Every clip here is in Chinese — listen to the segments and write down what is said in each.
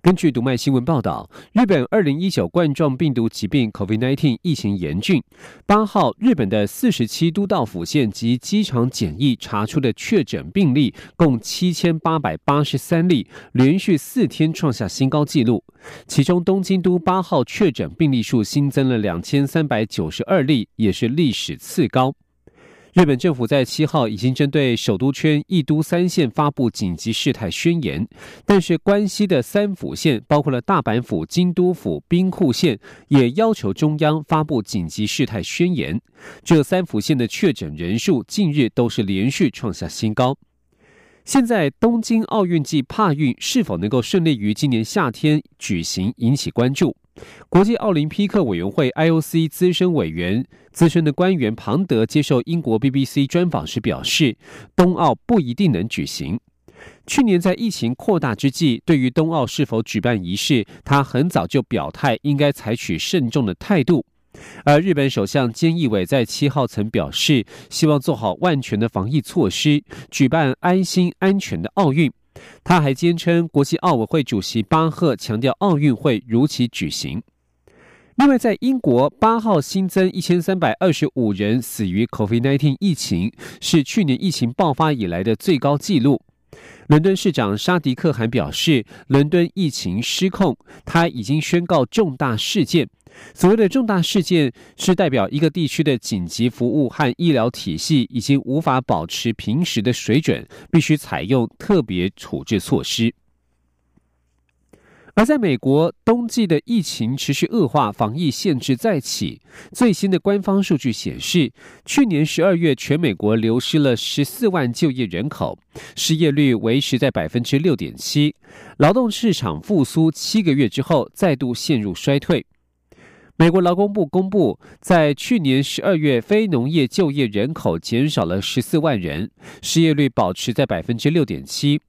根据读卖新闻报道，日本二零一九冠状病毒疾病 （COVID-19） 疫情严峻。八号，日本的四十七都道府县及机场检疫查出的确诊病例共七千八百八十三例，连续四天创下新高纪录。其中，东京都八号确诊病例数新增了两千三百九十二例，也是历史次高。日本政府在七号已经针对首都圈一都三县发布紧急事态宣言，但是关西的三府县，包括了大阪府、京都府、兵库县，也要求中央发布紧急事态宣言。这三府县的确诊人数近日都是连续创下新高。现在东京奥运暨帕运是否能够顺利于今年夏天举行，引起关注。国际奥林匹克委员会 （IOC） 资深委员、资深的官员庞德接受英国 BBC 专访时表示，冬奥不一定能举行。去年在疫情扩大之际，对于冬奥是否举办仪式，他很早就表态应该采取慎重的态度。而日本首相菅义伟在七号曾表示，希望做好万全的防疫措施，举办安心安全的奥运。他还坚称，国际奥委会主席巴赫强调奥运会如期举行。另外，在英国八号新增一千三百二十五人死于 COVID-19 疫情，是去年疫情爆发以来的最高纪录。伦敦市长沙迪克还表示，伦敦疫情失控，他已经宣告重大事件。所谓的重大事件，是代表一个地区的紧急服务和医疗体系已经无法保持平时的水准，必须采用特别处置措施。而在美国，冬季的疫情持续恶化，防疫限制再起。最新的官方数据显示，去年十二月全美国流失了十四万就业人口，失业率维持在百分之六点七，劳动市场复苏七个月之后再度陷入衰退。美国劳工部公布，在去年十二月，非农业就业人口减少了十四万人，失业率保持在百分之六点七。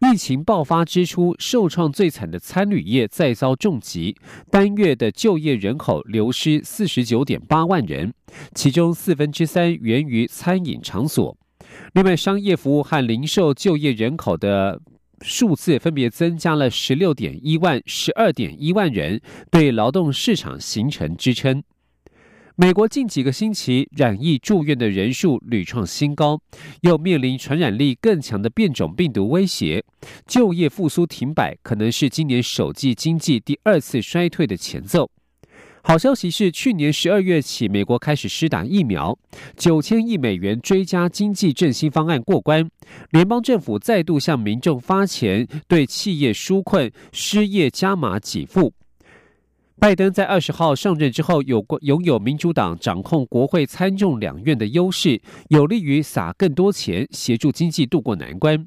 疫情爆发之初，受创最惨的餐旅业再遭重击，单月的就业人口流失四十九点八万人，其中四分之三源于餐饮场所。另外，商业服务和零售就业人口的数字分别增加了十六点一万、十二点一万人，对劳动市场形成支撑。美国近几个星期染疫住院的人数屡创新高，又面临传染力更强的变种病毒威胁，就业复苏停摆可能是今年首季经济第二次衰退的前奏。好消息是，去年十二月起，美国开始施打疫苗，九千亿美元追加经济振兴方案过关，联邦政府再度向民众发钱，对企业纾困、失业加码给付。拜登在二十号上任之后，有过拥有民主党掌控国会参众两院的优势，有利于撒更多钱协助经济渡过难关。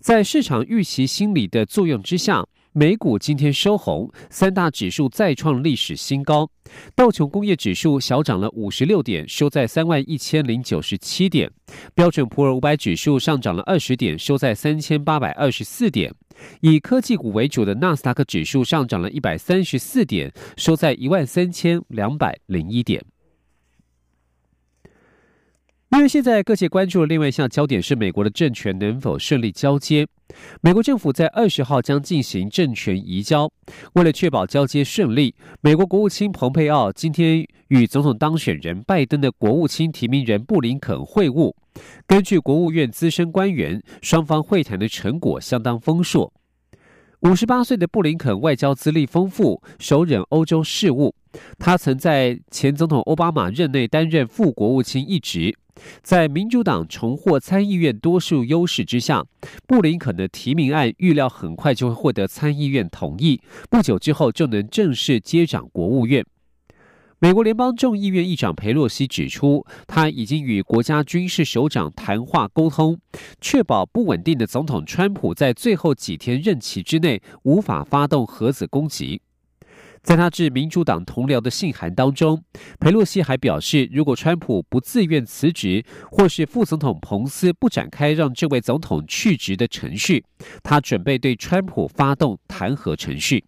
在市场预期心理的作用之下，美股今天收红，三大指数再创历史新高。道琼工业指数小涨了五十六点，收在三万一千零九十七点；标准普尔五百指数上涨了二十点，收在三千八百二十四点。以科技股为主的纳斯达克指数上涨了一百三十四点，收在一万三千两百零一点。因为现在各界关注的另外一项焦点是美国的政权能否顺利交接。美国政府在二十号将进行政权移交，为了确保交接顺利，美国国务卿蓬佩奥今天与总统当选人拜登的国务卿提名人布林肯会晤。根据国务院资深官员，双方会谈的成果相当丰硕。五十八岁的布林肯外交资历丰富，首任欧洲事务。他曾在前总统奥巴马任内担任副国务卿一职。在民主党重获参议院多数优势之下，布林肯的提名案预料很快就会获得参议院同意，不久之后就能正式接掌国务院。美国联邦众议院议长佩洛西指出，他已经与国家军事首长谈话沟通，确保不稳定的总统川普在最后几天任期之内无法发动核子攻击。在他致民主党同僚的信函当中，佩洛西还表示，如果川普不自愿辞职，或是副总统彭斯不展开让这位总统去职的程序，他准备对川普发动弹劾程序。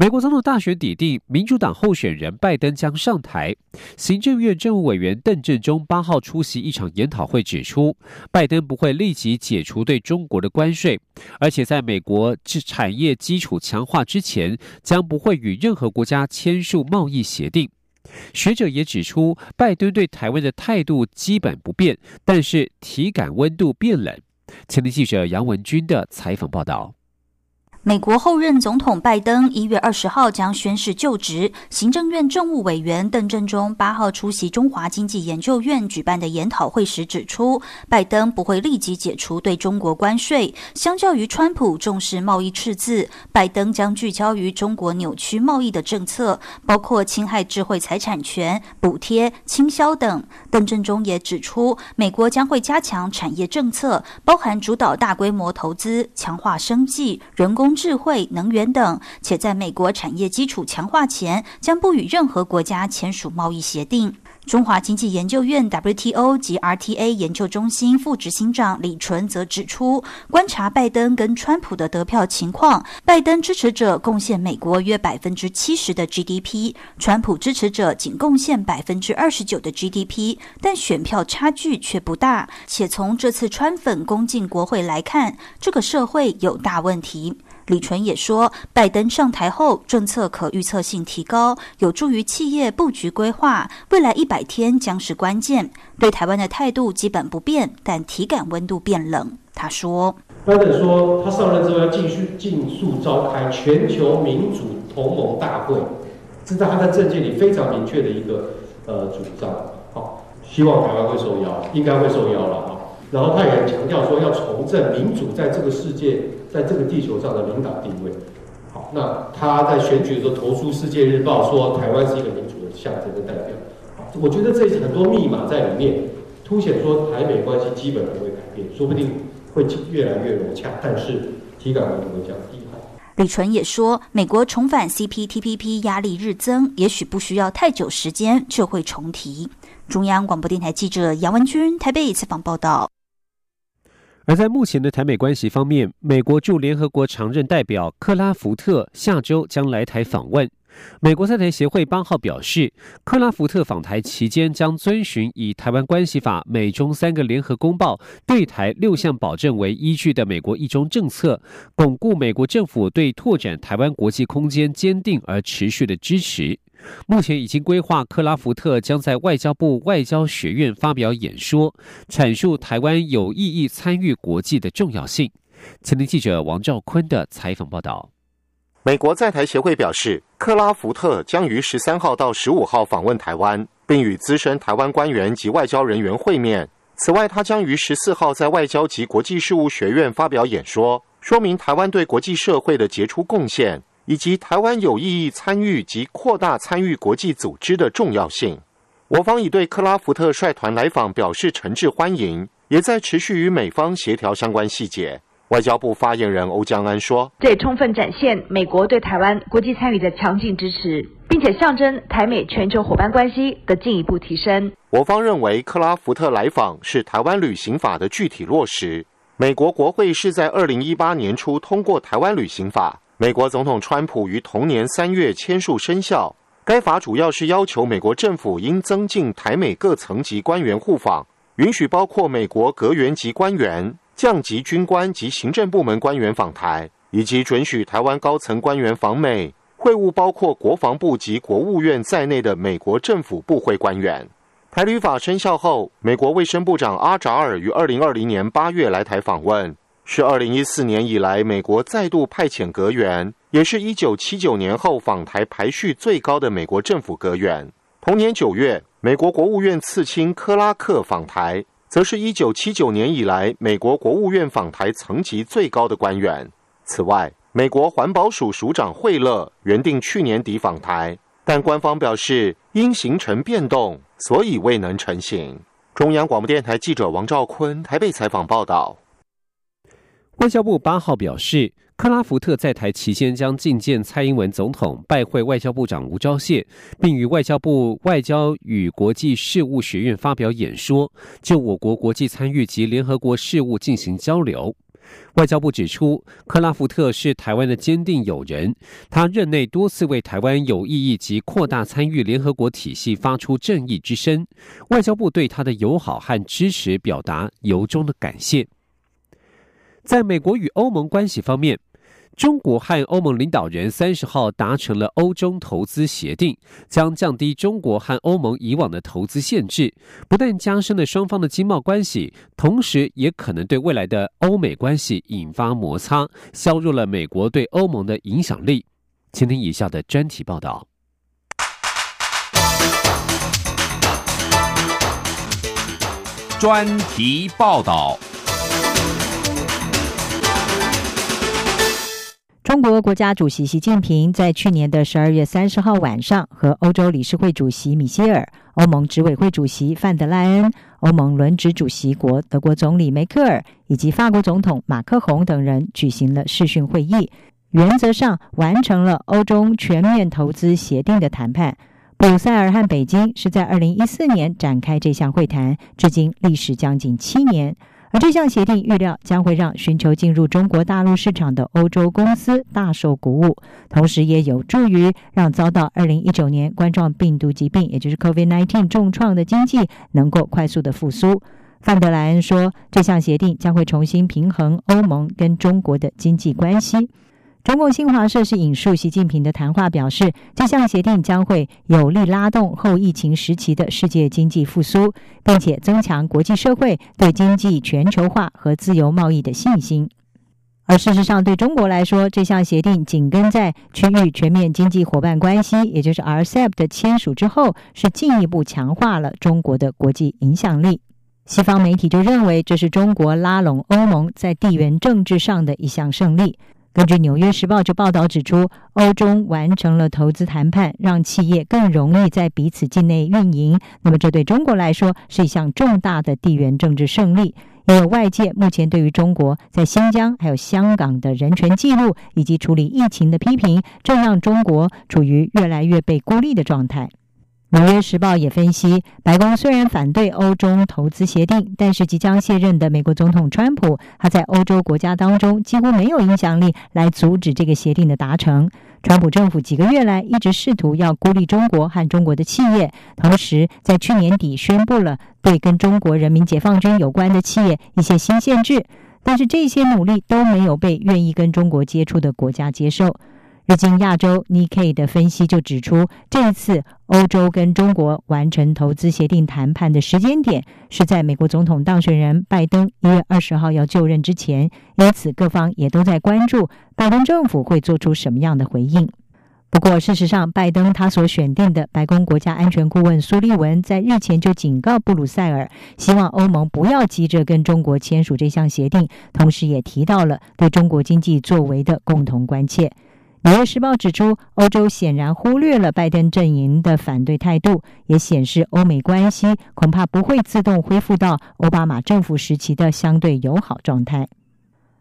美国总统大选底定，民主党候选人拜登将上台。行政院政务委员邓振中八号出席一场研讨会，指出，拜登不会立即解除对中国的关税，而且在美国产业基础强化之前，将不会与任何国家签署贸易协定。学者也指出，拜登对台湾的态度基本不变，但是体感温度变冷。前天记者杨文军的采访报道。美国后任总统拜登一月二十号将宣誓就职。行政院政务委员邓振中八号出席中华经济研究院举办的研讨会时指出，拜登不会立即解除对中国关税。相较于川普重视贸易赤字，拜登将聚焦于中国扭曲贸易的政策，包括侵害智慧财产权、补贴、倾销等。邓振中也指出，美国将会加强产业政策，包含主导大规模投资、强化生计、人工。智慧能源等，且在美国产业基础强化前，将不与任何国家签署贸易协定。中华经济研究院 WTO 及 RTA 研究中心副执行长李纯则指出，观察拜登跟川普的得票情况，拜登支持者贡献美国约百分之七十的 GDP，川普支持者仅贡献百分之二十九的 GDP，但选票差距却不大。且从这次川粉攻进国会来看，这个社会有大问题。李纯也说，拜登上台后，政策可预测性提高，有助于企业布局规划。未来一百天将是关键。对台湾的态度基本不变，但体感温度变冷。他说：“拜登说，他上任之后要继续尽速召开全球民主同盟大会，这是他在政见里非常明确的一个呃主张。好，希望台湾会受邀，应该会受邀了哈。然后他也强调说，要重振民主在这个世界。”在这个地球上的领导地位，好，那他在选举的时候投书《世界日报》，说台湾是一个民主的象征的代表。好，我觉得这很多密码在里面，凸显说台美关系基本不会改变，说不定会越来越融洽，但是体感温度会降低。李纯也说，美国重返 CPTPP 压力日增，也许不需要太久时间就会重提。中央广播电台记者杨文君台北采访报道。而在目前的台美关系方面，美国驻联合国常任代表克拉福特下周将来台访问。美国在台协会八号表示，克拉福特访台期间将遵循以《台湾关系法》、美中三个联合公报对台六项保证为依据的美国一中政策，巩固美国政府对拓展台湾国际空间坚定而持续的支持。目前已经规划，克拉福特将在外交部外交学院发表演说，阐述台湾有意义参与国际的重要性。前天记者王兆坤的采访报道。美国在台协会表示，克拉福特将于十三号到十五号访问台湾，并与资深台湾官员及外交人员会面。此外，他将于十四号在外交及国际事务学院发表演说，说明台湾对国际社会的杰出贡献。以及台湾有意义参与及扩大参与国际组织的重要性，我方已对克拉福特率团来访表示诚挚欢迎，也在持续与美方协调相关细节。外交部发言人欧江安说：“这也充分展现美国对台湾国际参与的强劲支持，并且象征台美全球伙伴关系的进一步提升。”我方认为，克拉福特来访是台湾旅行法的具体落实。美国国会是在二零一八年初通过台湾旅行法。美国总统川普于同年三月签署生效。该法主要是要求美国政府应增进台美各层级官员互访，允许包括美国阁员级官员、降级军官及行政部门官员访台，以及准许台湾高层官员访美会晤，包括国防部及国务院在内的美国政府部会官员。台旅法生效后，美国卫生部长阿扎尔于二零二零年八月来台访问。是二零一四年以来，美国再度派遣阁员，也是一九七九年后访台排序最高的美国政府阁员。同年九月，美国国务院次卿克拉克访台，则是一九七九年以来美国国务院访台层级最高的官员。此外，美国环保署署长惠勒原定去年底访台，但官方表示因行程变动，所以未能成行。中央广播电台记者王兆坤台北采访报道。外交部八号表示，克拉福特在台期间将觐见蔡英文总统，拜会外交部长吴钊燮，并与外交部外交与国际事务学院发表演说，就我国国际参与及联合国事务进行交流。外交部指出，克拉福特是台湾的坚定友人，他任内多次为台湾有意义及扩大参与联合国体系发出正义之声。外交部对他的友好和支持表达由衷的感谢。在美国与欧盟关系方面。中国和欧盟领导人三十号达成了欧中投资协定，将降低中国和欧盟以往的投资限制，不但加深了双方的经贸关系，同时也可能对未来的欧美关系引发摩擦，削弱了美国对欧盟的影响力。请听以下的专题报道。专题报道。中国国家主席习近平在去年的十二月三十号晚上，和欧洲理事会主席米歇尔、欧盟执委会主席范德赖恩、欧盟轮值主席国德国总理梅克尔以及法国总统马克宏等人举行了视讯会议，原则上完成了欧中全面投资协定的谈判。布鲁塞尔和北京是在二零一四年展开这项会谈，至今历时将近七年。而这项协定预料将会让寻求进入中国大陆市场的欧洲公司大受鼓舞，同时也有助于让遭到2019年冠状病毒疾病，也就是 COVID-19 重创的经济能够快速的复苏。范德莱恩说，这项协定将会重新平衡欧盟跟中国的经济关系。中共新华社是引述习近平的谈话表示，这项协定将会有力拉动后疫情时期的世界经济复苏，并且增强国际社会对经济全球化和自由贸易的信心。而事实上，对中国来说，这项协定紧跟在区域全面经济伙伴关系，也就是 RCEP 的签署之后，是进一步强化了中国的国际影响力。西方媒体就认为，这是中国拉拢欧盟在地缘政治上的一项胜利。根据《纽约时报》就报道指出，欧中完成了投资谈判，让企业更容易在彼此境内运营。那么，这对中国来说是一项重大的地缘政治胜利。因为外界目前对于中国在新疆还有香港的人权记录以及处理疫情的批评，正让中国处于越来越被孤立的状态。《纽约时报》也分析，白宫虽然反对欧中投资协定，但是即将卸任的美国总统川普，他在欧洲国家当中几乎没有影响力来阻止这个协定的达成。川普政府几个月来一直试图要孤立中国和中国的企业，同时在去年底宣布了对跟中国人民解放军有关的企业一些新限制，但是这些努力都没有被愿意跟中国接触的国家接受。日经亚洲 Nikkei 的分析就指出，这一次欧洲跟中国完成投资协定谈判的时间点是在美国总统当选人拜登一月二十号要就任之前，因此各方也都在关注拜登政府会做出什么样的回应。不过，事实上，拜登他所选定的白宫国家安全顾问苏利文在日前就警告布鲁塞尔，希望欧盟不要急着跟中国签署这项协定，同时也提到了对中国经济作为的共同关切。《纽约时报》指出，欧洲显然忽略了拜登阵营的反对态度，也显示欧美关系恐怕不会自动恢复到奥巴马政府时期的相对友好状态。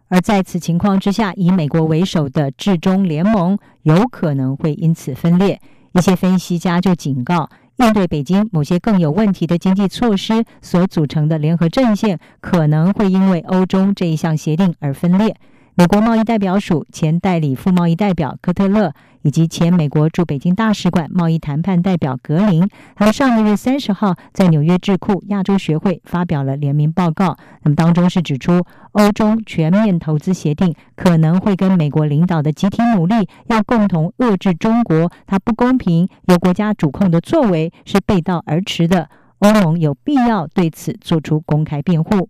而在此情况之下，以美国为首的至中联盟有可能会因此分裂。一些分析家就警告，应对北京某些更有问题的经济措施所组成的联合阵线，可能会因为欧中这一项协定而分裂。美国贸易代表署前代理副贸易代表科特勒，以及前美国驻北京大使馆贸易谈判代表格林，他们上个月三十号在纽约智库亚洲学会发表了联名报告。那么当中是指出，欧中全面投资协定可能会跟美国领导的集体努力，要共同遏制中国它不公平由国家主控的作为是背道而驰的。欧盟有必要对此做出公开辩护。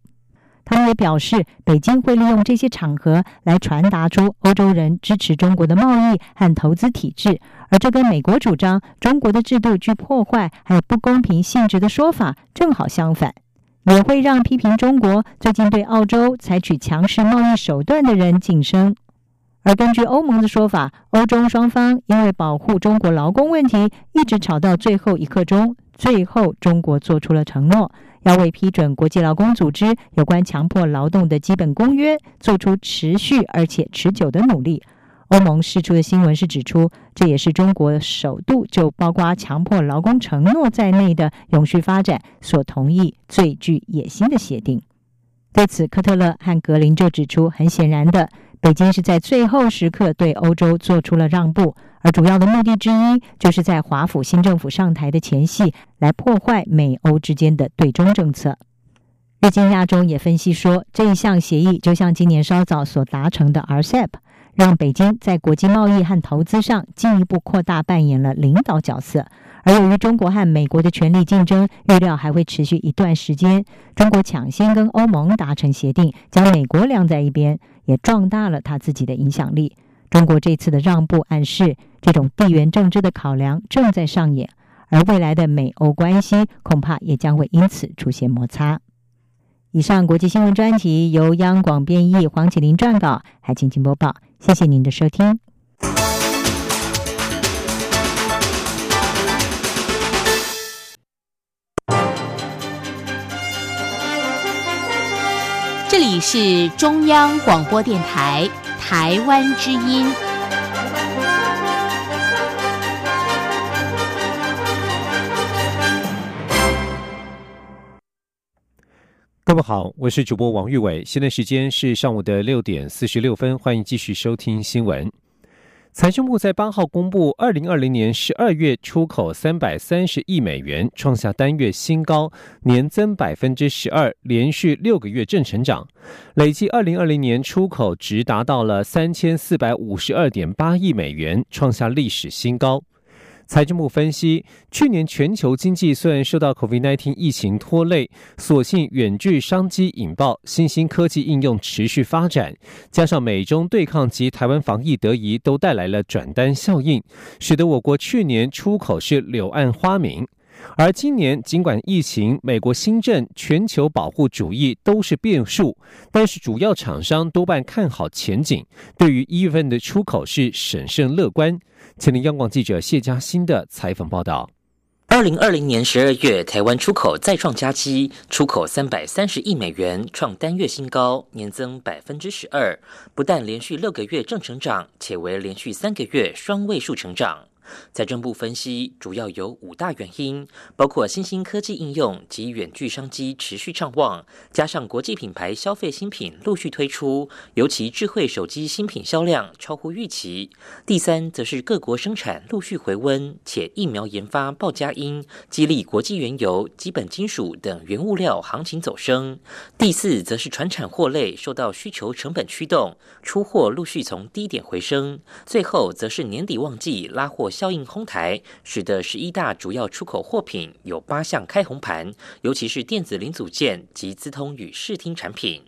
他们也表示，北京会利用这些场合来传达出欧洲人支持中国的贸易和投资体制，而这跟美国主张中国的制度具破坏还有不公平性质的说法正好相反，也会让批评中国最近对澳洲采取强势贸易手段的人晋升。而根据欧盟的说法，欧中双方因为保护中国劳工问题，一直吵到最后一刻钟，最后中国做出了承诺。要为批准国际劳工组织有关强迫劳动的基本公约做出持续而且持久的努力。欧盟释出的新闻是指出，这也是中国首度就包括强迫劳工承诺在内的永续发展所同意最具野心的协定。对此，科特勒和格林就指出，很显然的，北京是在最后时刻对欧洲做出了让步，而主要的目的之一，就是在华府新政府上台的前夕，来破坏美欧之间的对中政策。日经亚洲也分析说，这一项协议就像今年稍早所达成的 RCEP。让北京在国际贸易和投资上进一步扩大扮演了领导角色，而由于中国和美国的权力竞争预料还会持续一段时间，中国抢先跟欧盟达成协定，将美国晾在一边，也壮大了他自己的影响力。中国这次的让步暗示，这种地缘政治的考量正在上演，而未来的美欧关系恐怕也将会因此出现摩擦。以上国际新闻专题由央广编译，黄启林撰稿，还请请播报。谢谢您的收听。这里是中央广播电台台湾之音。各位好，我是主播王玉伟，现在时间是上午的六点四十六分，欢迎继续收听新闻。财政部在八号公布，二零二零年十二月出口三百三十亿美元，创下单月新高，年增百分之十二，连续六个月正成长，累计二零二零年出口值达到了三千四百五十二点八亿美元，创下历史新高。财政部分析，去年全球经济虽然受到 COVID-19 疫情拖累，所幸远距商机引爆，新兴科技应用持续发展，加上美中对抗及台湾防疫得宜，都带来了转单效应，使得我国去年出口是柳暗花明。而今年，尽管疫情、美国新政、全球保护主义都是变数，但是主要厂商多半看好前景，对于一月份的出口是审慎乐观。前听央广记者谢佳欣的采访报道。二零二零年十二月，台湾出口再创佳绩，出口三百三十亿美元，创单月新高，年增百分之十二，不但连续六个月正成长，且为连续三个月双位数成长。财政部分析，主要有五大原因，包括新兴科技应用及远距商机持续畅旺，加上国际品牌消费新品陆续推出，尤其智慧手机新品销量超乎预期。第三，则是各国生产陆续回温，且疫苗研发报佳音，激励国际原油、基本金属等原物料行情走升。第四，则是船产货类受到需求成本驱动，出货陆续从低点回升。最后，则是年底旺季拉货。效应哄抬，使得十一大主要出口货品有八项开红盘，尤其是电子零组件及资通与视听产品。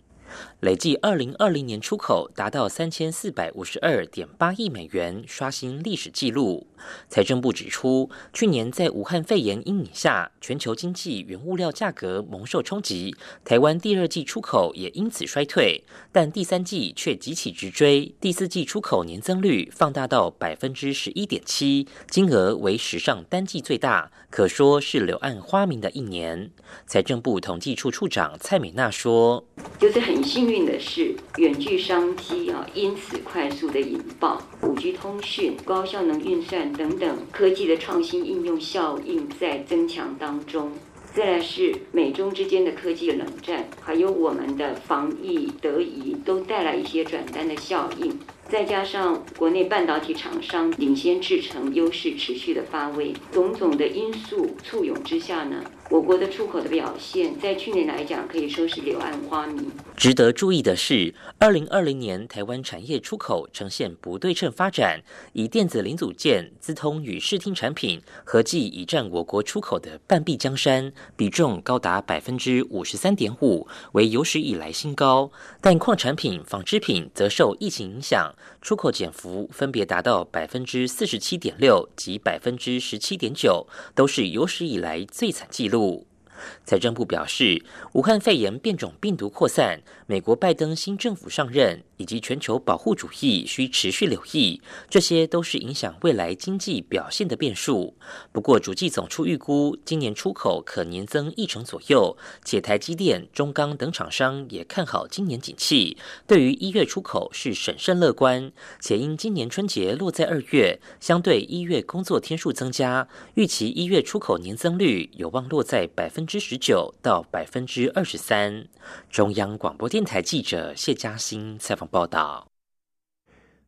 累计二零二零年出口达到三千四百五十二点八亿美元，刷新历史纪录。财政部指出，去年在武汉肺炎阴影下，全球经济原物料价格蒙受冲击，台湾第二季出口也因此衰退，但第三季却急起直追，第四季出口年增率放大到百分之十一点七，金额为史上单季最大，可说是柳暗花明的一年。财政部统计处处长蔡美娜说：“就是很幸运的是，远距商机啊，因此快速的引爆，五 G 通讯、高效能运算。”等等科技的创新应用效应在增强当中，再来是美中之间的科技冷战，还有我们的防疫得宜，都带来一些转单的效应。再加上国内半导体厂商领先制程优势持续的发威，种种的因素簇拥之下呢，我国的出口的表现在去年来讲可以说是柳暗花明。值得注意的是，二零二零年台湾产业出口呈现不对称发展，以电子零组件、资通与视听产品合计已占我国出口的半壁江山，比重高达百分之五十三点五，为有史以来新高。但矿产品、纺织品则受疫情影响。出口减幅分别达到百分之四十七点六及百分之十七点九，都是有史以来最惨纪录。务财政部表示，武汉肺炎变种病毒扩散，美国拜登新政府上任，以及全球保护主义需持续留意，这些都是影响未来经济表现的变数。不过，主计总处预估，今年出口可年增一成左右，且台积电、中钢等厂商也看好今年景气，对于一月出口是审慎乐观。且因今年春节落在二月，相对一月工作天数增加，预期一月出口年增率有望落在百分之十。九到百分之二十三。中央广播电台记者谢嘉欣采访报道。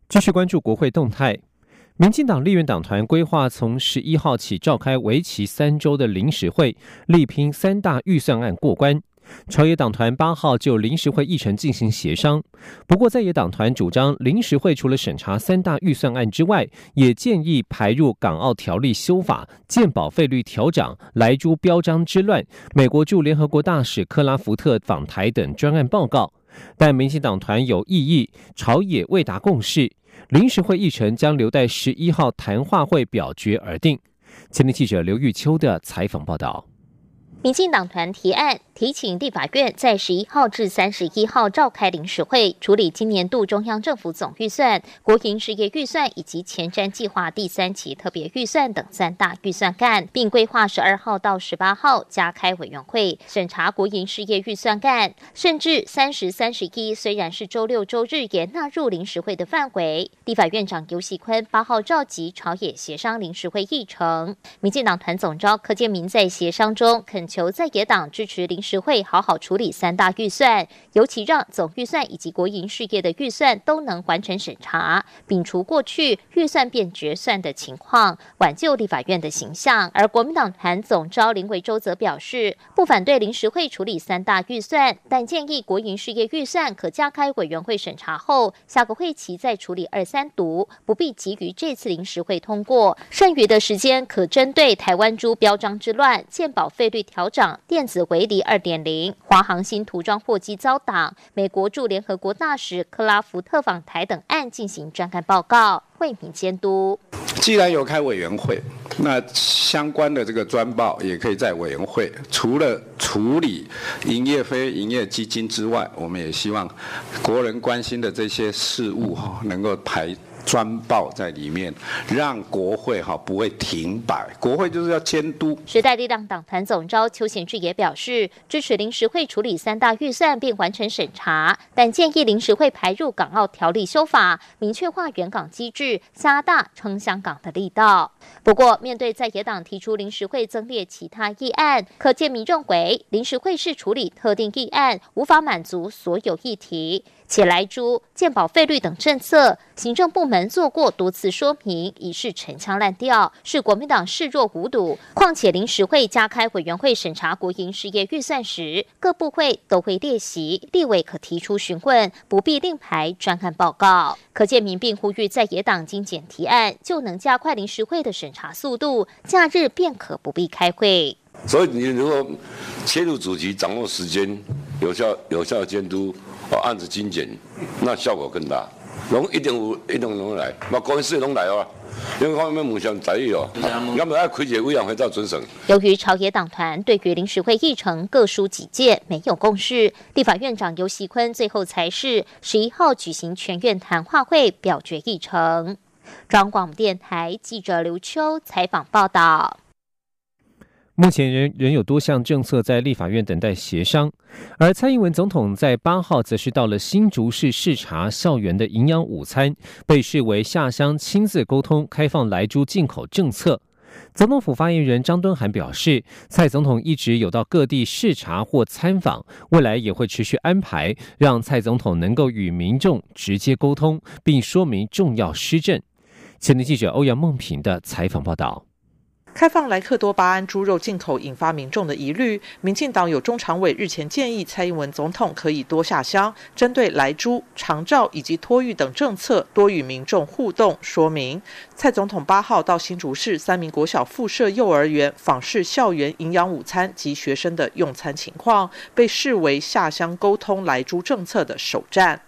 继续关注国会动态，民进党立院党团规划从十一号起召开为期三周的临时会，力拼三大预算案过关。朝野党团八号就临时会议程进行协商，不过在野党团主张临时会除了审查三大预算案之外，也建议排入港澳条例修法、健保费率调整、莱猪标章之乱、美国驻联合国大使克拉福特访台等专案报告。但民进党团有异议，朝野未达共识，临时会议程将留待十一号谈话会表决而定。前天记者刘玉秋的采访报道。民进党团提案提请立法院在十一号至三十一号召开临时会，处理今年度中央政府总预算、国营事业预算以及前瞻计划第三期特别预算等三大预算案，并规划十二号到十八号加开委员会审查国营事业预算案，甚至三十三十一虽然是周六周日也纳入临时会的范围。立法院长游锡坤八号召集朝野协商临时会议程，民进党团总召柯建明在协商中肯。求在野党支持临时会好好处理三大预算，尤其让总预算以及国营事业的预算都能完成审查，摒除过去预算变决算的情况，挽救立法院的形象。而国民党团总召林维洲则表示，不反对临时会处理三大预算，但建议国营事业预算可加开委员会审查后，下个会期再处理二三读，不必急于这次临时会通过，剩余的时间可针对台湾猪标章之乱、健保费率调。调整电子围篱二点零，华航新涂装货机遭挡，美国驻联合国大使克拉福特访台等案进行专案报告，为民监督。既然有开委员会，那相关的这个专报也可以在委员会，除了处理营业非营业基金之外，我们也希望国人关心的这些事务哈，能够排。专报在里面，让国会哈不会停摆。国会就是要监督。时代力量党团总召邱显志也表示，支持临时会处理三大预算并完成审查，但建议临时会排入港澳条例修法，明确化原港机制，加大撑香港的力道。不过，面对在野党提出临时会增列其他议案，可见民认为临时会是处理特定议案，无法满足所有议题。且来猪、鉴保费率等政策，行政部门做过多次说明，已是陈腔滥调，是国民党视若无睹。况且临时会加开委员会审查国营事业预算时，各部会都会列席，立委可提出询问，不必另排专案报告。可见民并呼吁在野党精简提案，就能加快临时会的审查速度，假日便可不必开会。所以你如果切入主题，掌握时间，有效有效监督。把案子精简，那效果更大。拢一定有，一定拢来，把公司拢来哦。因为方面互相在意哦，要么要开解委员会照准审。由于朝野党团对于临时会议程各抒己见，没有共识，立法院长游锡坤最后才是十一号举行全院谈话会表决议程。中广电台记者刘秋采访报道。目前仍仍有多项政策在立法院等待协商，而蔡英文总统在八号则是到了新竹市视察校园的营养午餐，被视为下乡亲自沟通开放来猪进口政策。总统府发言人张敦涵表示，蔡总统一直有到各地视察或参访，未来也会持续安排，让蔡总统能够与民众直接沟通，并说明重要施政。前天记者欧阳梦平的采访报道。开放莱克多巴胺猪肉进口引发民众的疑虑，民进党有中常委日前建议蔡英文总统可以多下乡，针对莱猪、长照以及托育等政策多与民众互动说明。蔡总统八号到新竹市三名国小附设幼儿园访视校园营养午餐及学生的用餐情况，被视为下乡沟通莱猪政策的首站。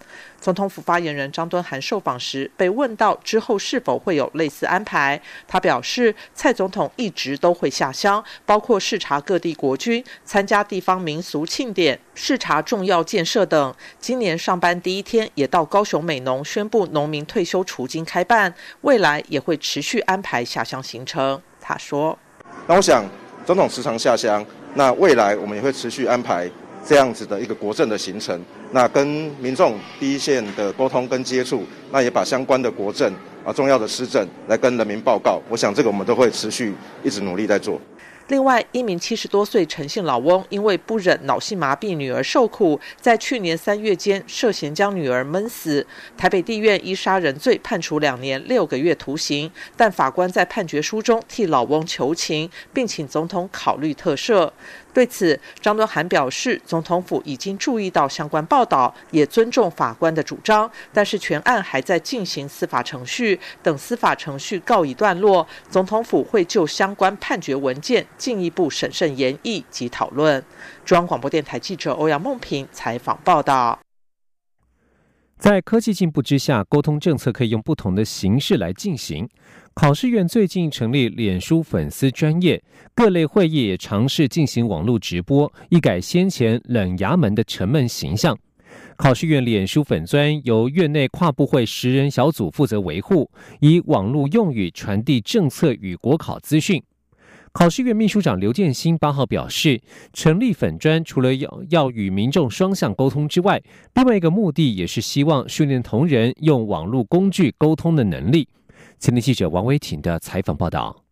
总统府发言人张敦涵受访时被问到之后是否会有类似安排，他表示，蔡总统一直都会下乡，包括视察各地国军、参加地方民俗庆典、视察重要建设等。今年上班第一天也到高雄美农宣布农民退休除金开办，未来也会持续安排下乡行程。他说：“那我想，总统时常下乡，那未来我们也会持续安排。”这样子的一个国政的形成，那跟民众第一线的沟通跟接触，那也把相关的国政啊重要的施政来跟人民报告。我想这个我们都会持续一直努力在做。另外，一名七十多岁陈姓老翁，因为不忍脑性麻痹女儿受苦，在去年三月间涉嫌将女儿闷死。台北地院依杀人罪判处两年六个月徒刑，但法官在判决书中替老翁求情，并请总统考虑特赦。对此，张敦涵表示，总统府已经注意到相关报道，也尊重法官的主张，但是全案还在进行司法程序，等司法程序告一段落，总统府会就相关判决文件进一步审慎研议及讨论。中央广播电台记者欧阳梦平采访报道。在科技进步之下，沟通政策可以用不同的形式来进行。考试院最近成立脸书粉丝专业，各类会议也尝试进行网络直播，一改先前冷衙门的沉闷形象。考试院脸书粉专由院内跨部会十人小组负责维护，以网络用语传递政策与国考资讯。考试院秘书长刘建新八号表示，成立粉专除了要要与民众双向沟通之外，另外一个目的也是希望训练同仁用网络工具沟通的能力。前天记者王维婷的采访报道：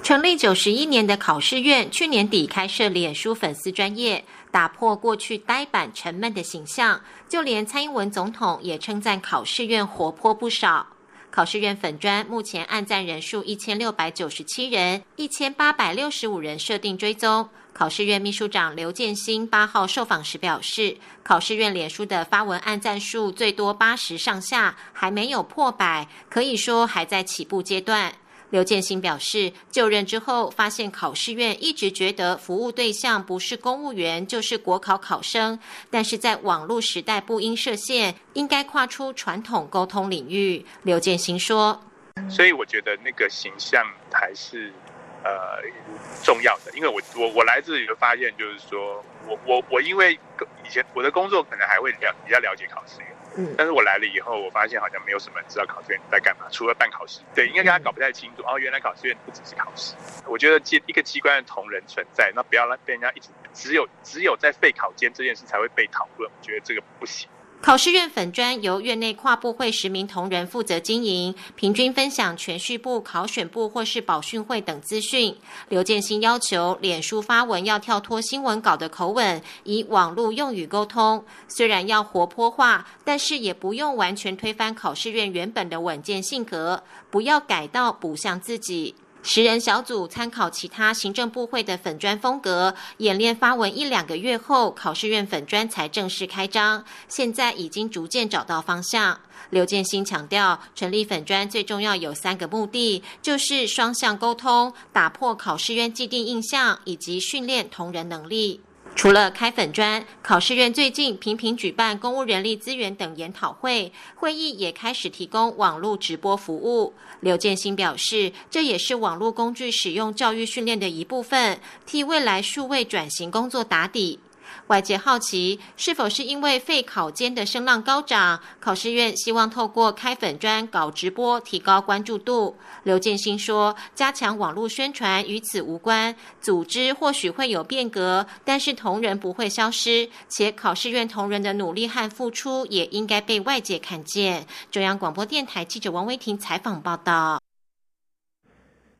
成立九十一年的考试院，去年底开设脸书粉丝专业，打破过去呆板沉闷的形象。就连蔡英文总统也称赞考试院活泼不少。考试院粉专目前按赞人数一千六百九十七人，一千八百六十五人设定追踪。考试院秘书长刘建新八号受访时表示，考试院脸书的发文按赞数最多八十上下，还没有破百，可以说还在起步阶段。刘建新表示，就任之后发现考试院一直觉得服务对象不是公务员就是国考考生，但是在网络时代不应设限，应该跨出传统沟通领域。刘建新说：“所以我觉得那个形象还是。”呃，重要的，因为我我我来自于的发现就是说，我我我因为以前我的工作可能还会了比较了解考试院，嗯，但是我来了以后，我发现好像没有什么人知道考试院在干嘛，除了办考试，对，应该跟他搞不太清楚。哦，原来考试院不只是考试，我觉得机一个机关的同仁存在，那不要让被人家一直只有只有在废考监这件事才会被讨论，我觉得这个不行。考试院粉专由院内跨部会十名同仁负责经营，平均分享全序部、考选部或是保训会等资讯。刘建新要求脸书发文要跳脱新闻稿的口吻，以网络用语沟通。虽然要活泼化，但是也不用完全推翻考试院原本的稳健性格，不要改到不像自己。十人小组参考其他行政部会的粉砖风格，演练发文一两个月后，考试院粉砖才正式开张。现在已经逐渐找到方向。刘建新强调，成立粉砖最重要有三个目的，就是双向沟通、打破考试院既定印象，以及训练同仁能力。除了开粉专，考试院最近频频举办公务人力资源等研讨会，会议也开始提供网络直播服务。刘建新表示，这也是网络工具使用教育训练的一部分，替未来数位转型工作打底。外界好奇，是否是因为废考监的声浪高涨，考试院希望透过开粉专搞直播，提高关注度。刘建新说，加强网络宣传与此无关，组织或许会有变革，但是同仁不会消失，且考试院同仁的努力和付出也应该被外界看见。中央广播电台记者王威婷采访报道。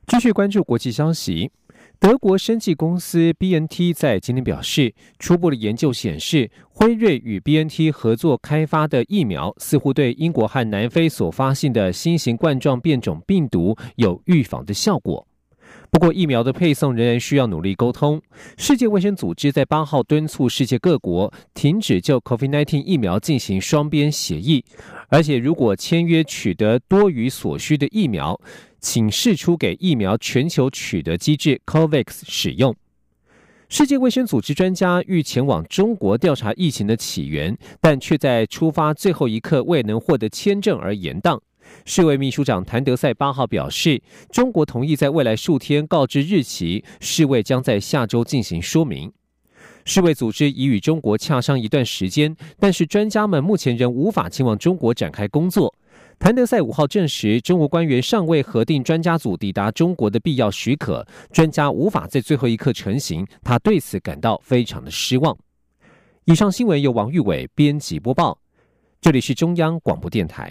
继续关注国际消息。德国生技公司 B N T 在今天表示，初步的研究显示，辉瑞与 B N T 合作开发的疫苗似乎对英国和南非所发现的新型冠状变种病毒有预防的效果。不过，疫苗的配送仍然需要努力沟通。世界卫生组织在八号敦促世界各国停止就 COVID-19 疫苗进行双边协议，而且如果签约取得多余所需的疫苗。请释出给疫苗全球取得机制 COVAX 使用。世界卫生组织专家欲前往中国调查疫情的起源，但却在出发最后一刻未能获得签证而延宕。世卫秘书长谭德赛八号表示，中国同意在未来数天告知日期，世卫将在下周进行说明。世卫组织已与中国洽商一段时间，但是专家们目前仍无法前往中国展开工作。谭德赛五号证实，中国官员尚未核定专家组抵达中国的必要许可，专家无法在最后一刻成行，他对此感到非常的失望。以上新闻由王玉伟编辑播报，这里是中央广播电台。